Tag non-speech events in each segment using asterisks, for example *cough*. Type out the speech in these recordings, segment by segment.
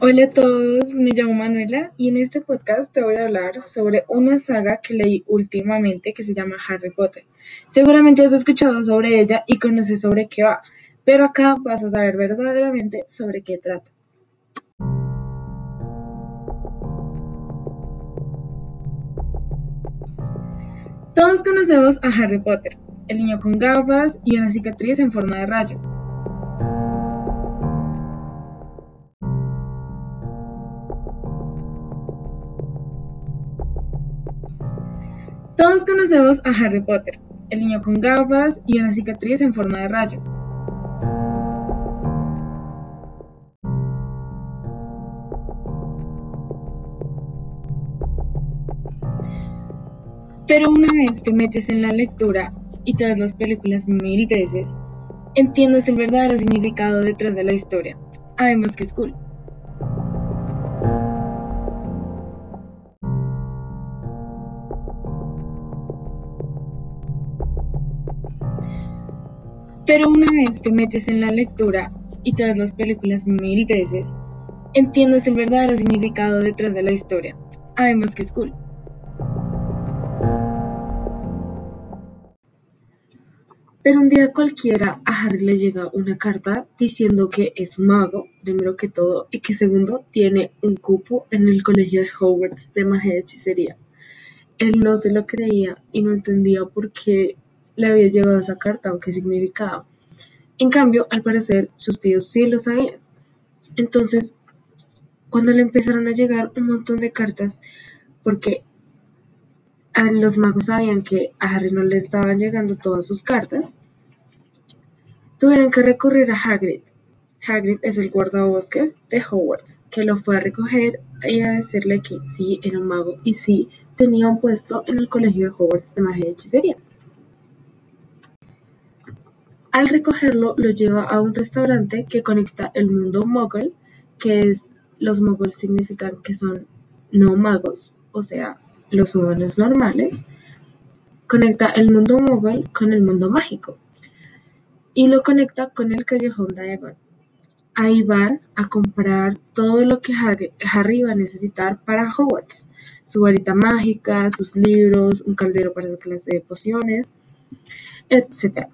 Hola a todos, me llamo Manuela y en este podcast te voy a hablar sobre una saga que leí últimamente que se llama Harry Potter. Seguramente has escuchado sobre ella y conoces sobre qué va, pero acá vas a saber verdaderamente sobre qué trata. Todos conocemos a Harry Potter, el niño con gafas y una cicatriz en forma de rayo. Todos conocemos a Harry Potter, el niño con gafas y una cicatriz en forma de rayo. Pero una vez te metes en la lectura y te las películas mil veces, entiendes el verdadero significado detrás de la historia. Además que es cool. Pero una vez te metes en la lectura y te las películas mil veces, entiendes el verdadero significado detrás de la historia. Además que es cool. Pero un día cualquiera a Harry le llega una carta diciendo que es mago, primero que todo, y que segundo tiene un cupo en el colegio de Hogwarts de magia y hechicería. Él no se lo creía y no entendía por qué le había llegado esa carta o qué significaba. En cambio, al parecer, sus tíos sí lo sabían. Entonces, cuando le empezaron a llegar un montón de cartas, porque los magos sabían que a Harry no le estaban llegando todas sus cartas, tuvieron que recurrir a Hagrid. Hagrid es el guardabosques de Hogwarts, que lo fue a recoger y a decirle que sí era un mago y sí tenía un puesto en el colegio de Hogwarts de magia y hechicería. Al recogerlo, lo lleva a un restaurante que conecta el mundo Muggle, que es los Muggles significan que son no magos, o sea, los humanos normales. Conecta el mundo Muggle con el mundo mágico y lo conecta con el callejón Diagon. Ahí van a comprar todo lo que Harry va a necesitar para Hogwarts. Su varita mágica, sus libros, un caldero para su clase de pociones, etc.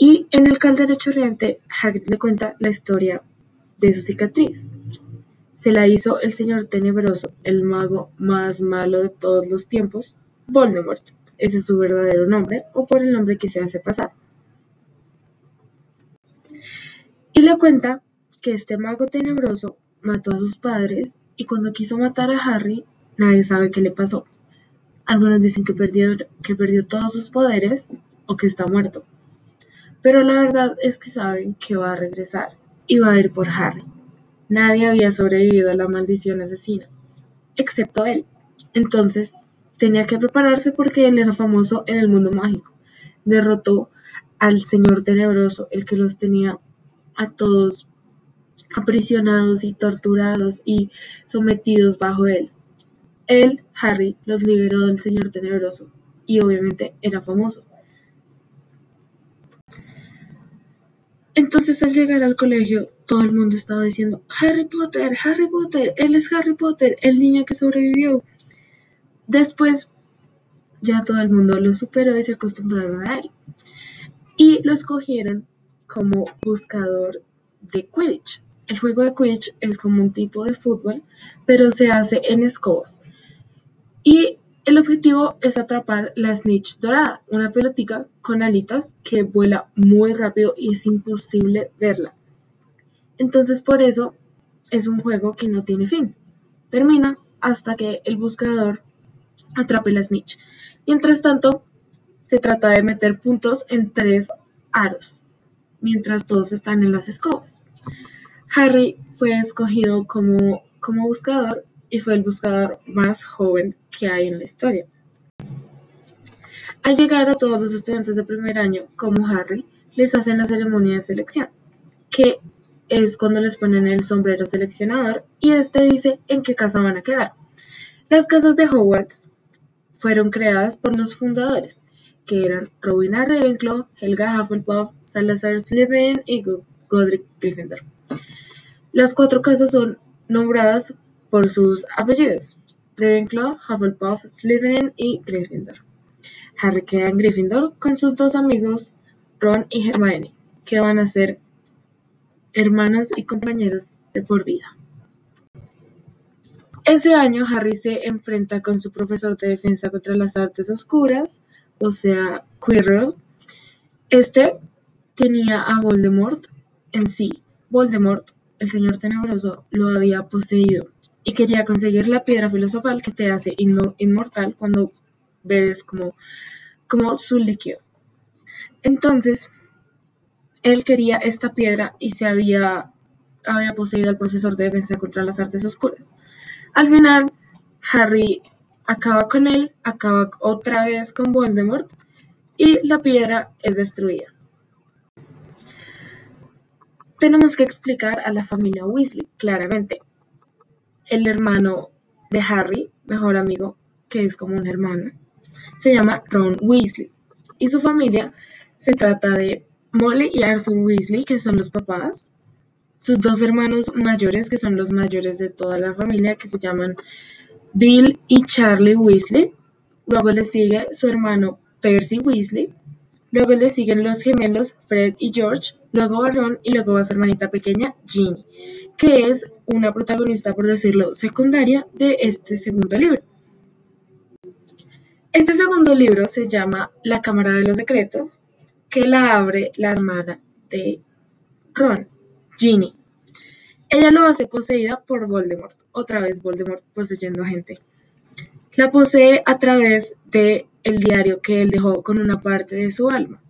Y en el caldero chorreante, Hagrid le cuenta la historia de su cicatriz. Se la hizo el señor tenebroso, el mago más malo de todos los tiempos, Voldemort. Ese es su verdadero nombre, o por el nombre que se hace pasar. Y le cuenta que este mago tenebroso mató a sus padres y cuando quiso matar a Harry, nadie sabe qué le pasó. Algunos dicen que perdió, que perdió todos sus poderes o que está muerto pero la verdad es que saben que va a regresar y va a ir por Harry. Nadie había sobrevivido a la maldición asesina, excepto él. Entonces, tenía que prepararse porque él era famoso en el mundo mágico. Derrotó al señor tenebroso, el que los tenía a todos aprisionados y torturados y sometidos bajo él. Él, Harry, los liberó del señor tenebroso y obviamente era famoso. Entonces al llegar al colegio todo el mundo estaba diciendo Harry Potter, Harry Potter, él es Harry Potter, el niño que sobrevivió. Después ya todo el mundo lo superó y se acostumbraron a él. Y lo escogieron como buscador de Quidditch. El juego de Quidditch es como un tipo de fútbol, pero se hace en escobas. Y el objetivo es atrapar la snitch dorada, una pelotica con alitas que vuela muy rápido y es imposible verla. Entonces por eso es un juego que no tiene fin. Termina hasta que el buscador atrape la snitch. Mientras tanto, se trata de meter puntos en tres aros, mientras todos están en las escobas. Harry fue escogido como, como buscador y fue el buscador más joven que hay en la historia. Al llegar a todos los estudiantes de primer año, como Harry, les hacen la ceremonia de selección, que es cuando les ponen el sombrero seleccionador y este dice en qué casa van a quedar. Las casas de Hogwarts fueron creadas por los fundadores, que eran Rowena Ravenclaw, Helga Hufflepuff, Salazar Slytherin y Godric Gryffindor. Las cuatro casas son nombradas por sus apellidos: Ravenclaw, Hufflepuff, Slytherin y Gryffindor. Harry queda en Gryffindor con sus dos amigos Ron y Hermione, que van a ser hermanos y compañeros de por vida. Ese año Harry se enfrenta con su profesor de defensa contra las artes oscuras, o sea, Quirrell. Este tenía a Voldemort en sí. Voldemort, el señor tenebroso, lo había poseído y quería conseguir la piedra filosofal que te hace inmortal cuando bebes como, como su líquido. Entonces, él quería esta piedra y se había, había poseído al profesor de defensa contra las artes oscuras. Al final, Harry acaba con él, acaba otra vez con Voldemort y la piedra es destruida. Tenemos que explicar a la familia Weasley claramente. El hermano de Harry, mejor amigo, que es como un hermano, se llama Ron Weasley. Y su familia se trata de Molly y Arthur Weasley, que son los papás, sus dos hermanos mayores, que son los mayores de toda la familia, que se llaman Bill y Charlie Weasley. Luego le sigue su hermano Percy Weasley. Luego le siguen los gemelos Fred y George. Luego va Ron y luego va su hermanita pequeña Ginny, que es una protagonista, por decirlo, secundaria de este segundo libro. Este segundo libro se llama La Cámara de los Secretos, que la abre la hermana de Ron. Ginny. Ella lo hace poseída por Voldemort, otra vez Voldemort poseyendo a gente. La posee a través de el diario que él dejó con una parte de su alma,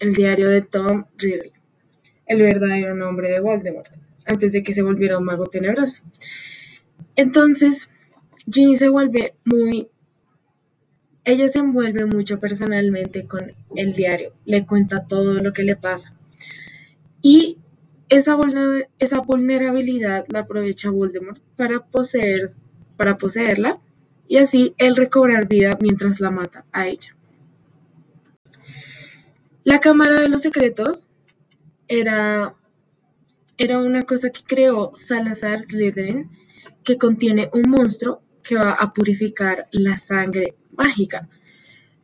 el diario de Tom Riddle, el verdadero nombre de Voldemort, antes de que se volviera un mago tenebroso. Entonces, Ginny se vuelve muy ella se envuelve mucho personalmente con el diario, le cuenta todo lo que le pasa. Y esa, vulnerabilidad la aprovecha Voldemort para, poseer, para poseerla y así él recobrar vida mientras la mata a ella. La Cámara de los Secretos era, era una cosa que creó Salazar Slytherin que contiene un monstruo que va a purificar la sangre mágica.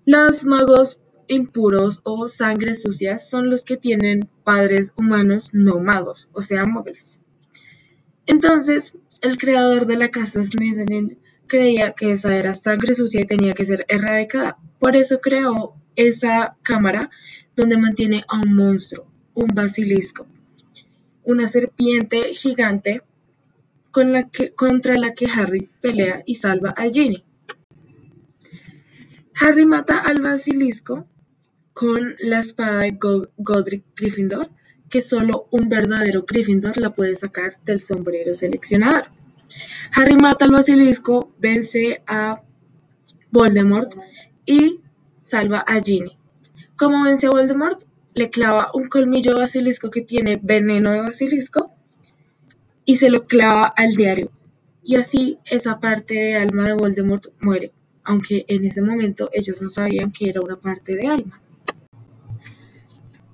Los magos impuros o sangre sucias son los que tienen padres humanos no magos, o sea, muggles. Entonces, el creador de la casa Slytherin creía que esa era sangre sucia y tenía que ser erradicada. Por eso creó esa cámara donde mantiene a un monstruo, un basilisco, una serpiente gigante contra la que Harry pelea y salva a Ginny. Harry mata al basilisco con la espada de Godric Gryffindor, que solo un verdadero Gryffindor la puede sacar del sombrero seleccionador. Harry mata al basilisco, vence a Voldemort y salva a Ginny. ¿Cómo vence a Voldemort? Le clava un colmillo basilisco que tiene veneno de basilisco y se lo clava al diario. Y así esa parte de alma de Voldemort muere, aunque en ese momento ellos no sabían que era una parte de alma.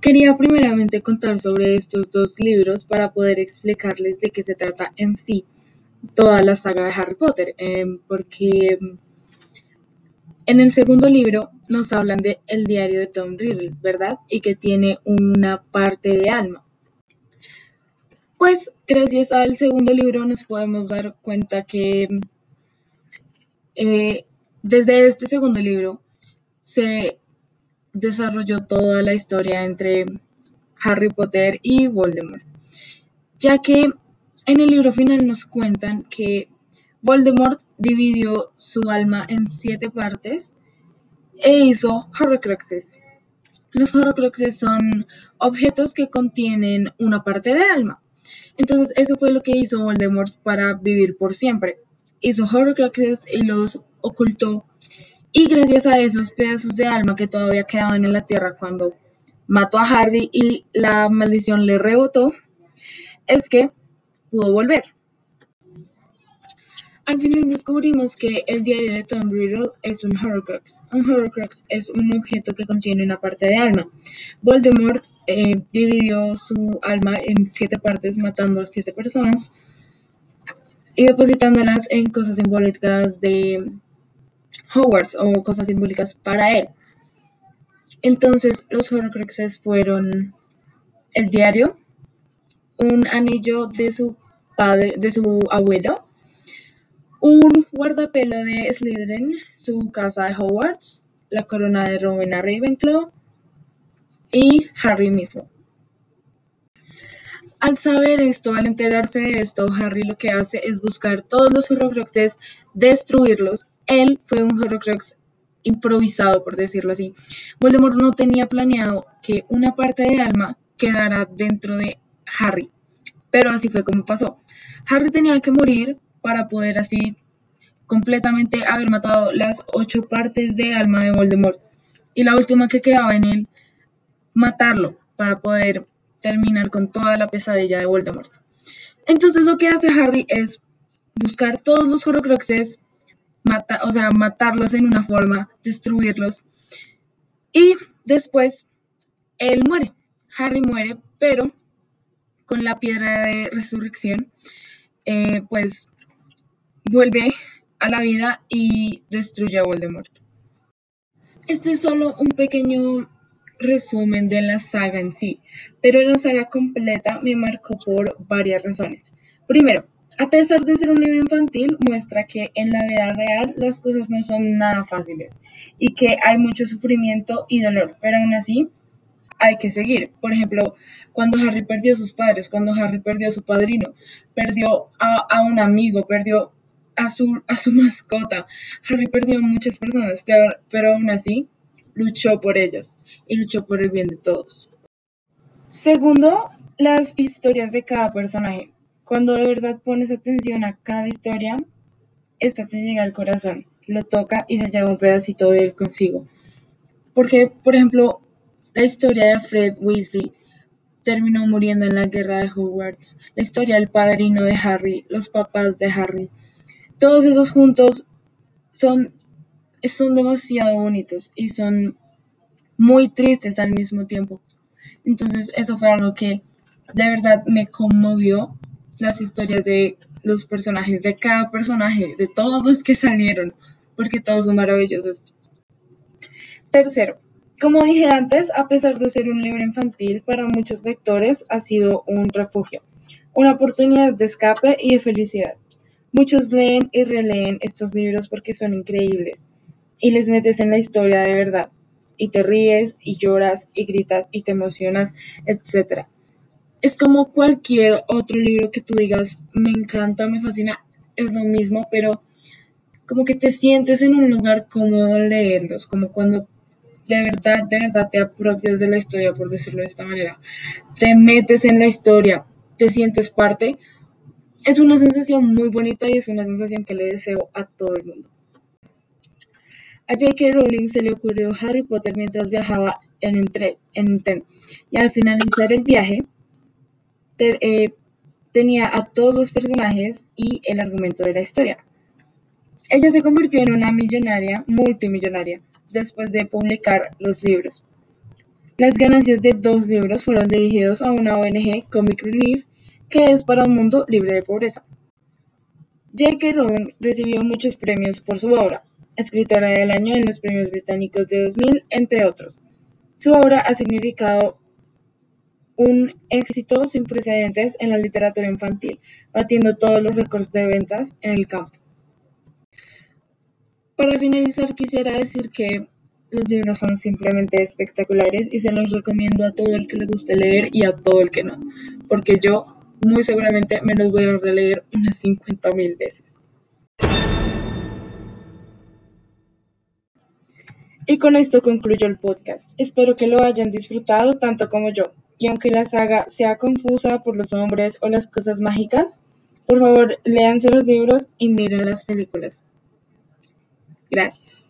Quería primeramente contar sobre estos dos libros para poder explicarles de qué se trata en sí toda la saga de Harry Potter, em, porque en el segundo libro nos hablan de el diario de Tom Riddle, ¿verdad? Y que tiene una parte de alma. Pues gracias al segundo libro nos podemos dar cuenta que eh, desde este segundo libro se desarrolló toda la historia entre Harry Potter y Voldemort, ya que en el libro final nos cuentan que Voldemort dividió su alma en siete partes e hizo Horcruxes. Los Horcruxes son objetos que contienen una parte de alma. Entonces eso fue lo que hizo Voldemort para vivir por siempre. Hizo Horcruxes y los ocultó y gracias a esos pedazos de alma que todavía quedaban en la tierra cuando mató a Harry y la maldición le rebotó, es que pudo volver. Al final descubrimos que el diario de Tom Riddle es un Horcrux. Un Horcrux es un objeto que contiene una parte de alma. Voldemort eh, dividió su alma en siete partes matando a siete personas y depositándolas en cosas simbólicas de Hogwarts o cosas simbólicas para él. Entonces los Horcruxes fueron el diario, un anillo de su padre, de su abuelo, un guardapelo de Slytherin, su casa de Hogwarts, la corona de Rowena Ravenclaw y Harry mismo. Al saber esto, al enterarse de esto, Harry lo que hace es buscar todos los Horcruxes, destruirlos. Él fue un Horcrux improvisado, por decirlo así. Voldemort no tenía planeado que una parte de alma quedara dentro de Harry, pero así fue como pasó. Harry tenía que morir para poder así completamente haber matado las ocho partes de alma de Voldemort y la última que quedaba en él, matarlo para poder terminar con toda la pesadilla de Voldemort. Entonces lo que hace Harry es buscar todos los Horcruxes, o sea, matarlos en una forma, destruirlos. Y después él muere. Harry muere, pero con la piedra de resurrección, eh, pues vuelve a la vida y destruye a Voldemort. Este es solo un pequeño resumen de la saga en sí, pero la saga completa me marcó por varias razones. Primero, a pesar de ser un libro infantil, muestra que en la vida real las cosas no son nada fáciles y que hay mucho sufrimiento y dolor, pero aún así hay que seguir. Por ejemplo, cuando Harry perdió a sus padres, cuando Harry perdió a su padrino, perdió a, un amigo, perdió a su, a su *laughs* mascota. Harry perdió a muchas personas, pero, pero aún así luchó por ellas y luchó por el bien de todos. Segundo, las historias de cada personaje. Cuando de verdad pones atención a cada historia, esta te llega al corazón, lo toca y se lleva un pedacito de él consigo. Porque, por ejemplo, la historia de Fred Weasley terminó muriendo en la guerra de Hogwarts, la historia del padrino de Harry, los papás de Harry, todos esos juntos son, son demasiado bonitos y son muy tristes al mismo tiempo. Entonces eso fue algo que de verdad me conmovió las historias de los personajes, de cada personaje, de todos los que salieron, porque todos son maravillosos. Tercero, como dije antes, a pesar de ser un libro infantil, para muchos lectores ha sido un refugio, una oportunidad de escape y de felicidad. Muchos leen y releen estos libros porque son increíbles y les metes en la historia de verdad y te ríes y lloras y gritas y te emocionas, etc. Es como cualquier otro libro que tú digas, me encanta, me fascina, es lo mismo, pero como que te sientes en un lugar cómodo leerlos, como cuando de verdad, de verdad te apropias de la historia, por decirlo de esta manera. Te metes en la historia, te sientes parte. Es una sensación muy bonita y es una sensación que le deseo a todo el mundo. A J.K. Rowling se le ocurrió Harry Potter mientras viajaba en, tren y al finalizar el viaje eh, tenía a todos los personajes y el argumento de la historia. Ella se convirtió en una millonaria, multimillonaria, después de publicar los libros. Las ganancias de dos libros fueron dirigidos a una ONG, Comic Relief, que es para un mundo libre de pobreza. J.K. Rowling recibió muchos premios por su obra, escritora del año en los premios británicos de 2000, entre otros. Su obra ha significado un éxito sin precedentes en la literatura infantil, batiendo todos los récords de ventas en el campo. Para finalizar, quisiera decir que los libros son simplemente espectaculares y se los recomiendo a todo el que le guste leer y a todo el que no, porque yo muy seguramente me los voy a releer unas 50.000 veces. Y con esto concluyo el podcast. Espero que lo hayan disfrutado tanto como yo. Y aunque la saga sea confusa por los nombres o las cosas mágicas, por favor léanse los libros y miren las películas. Gracias.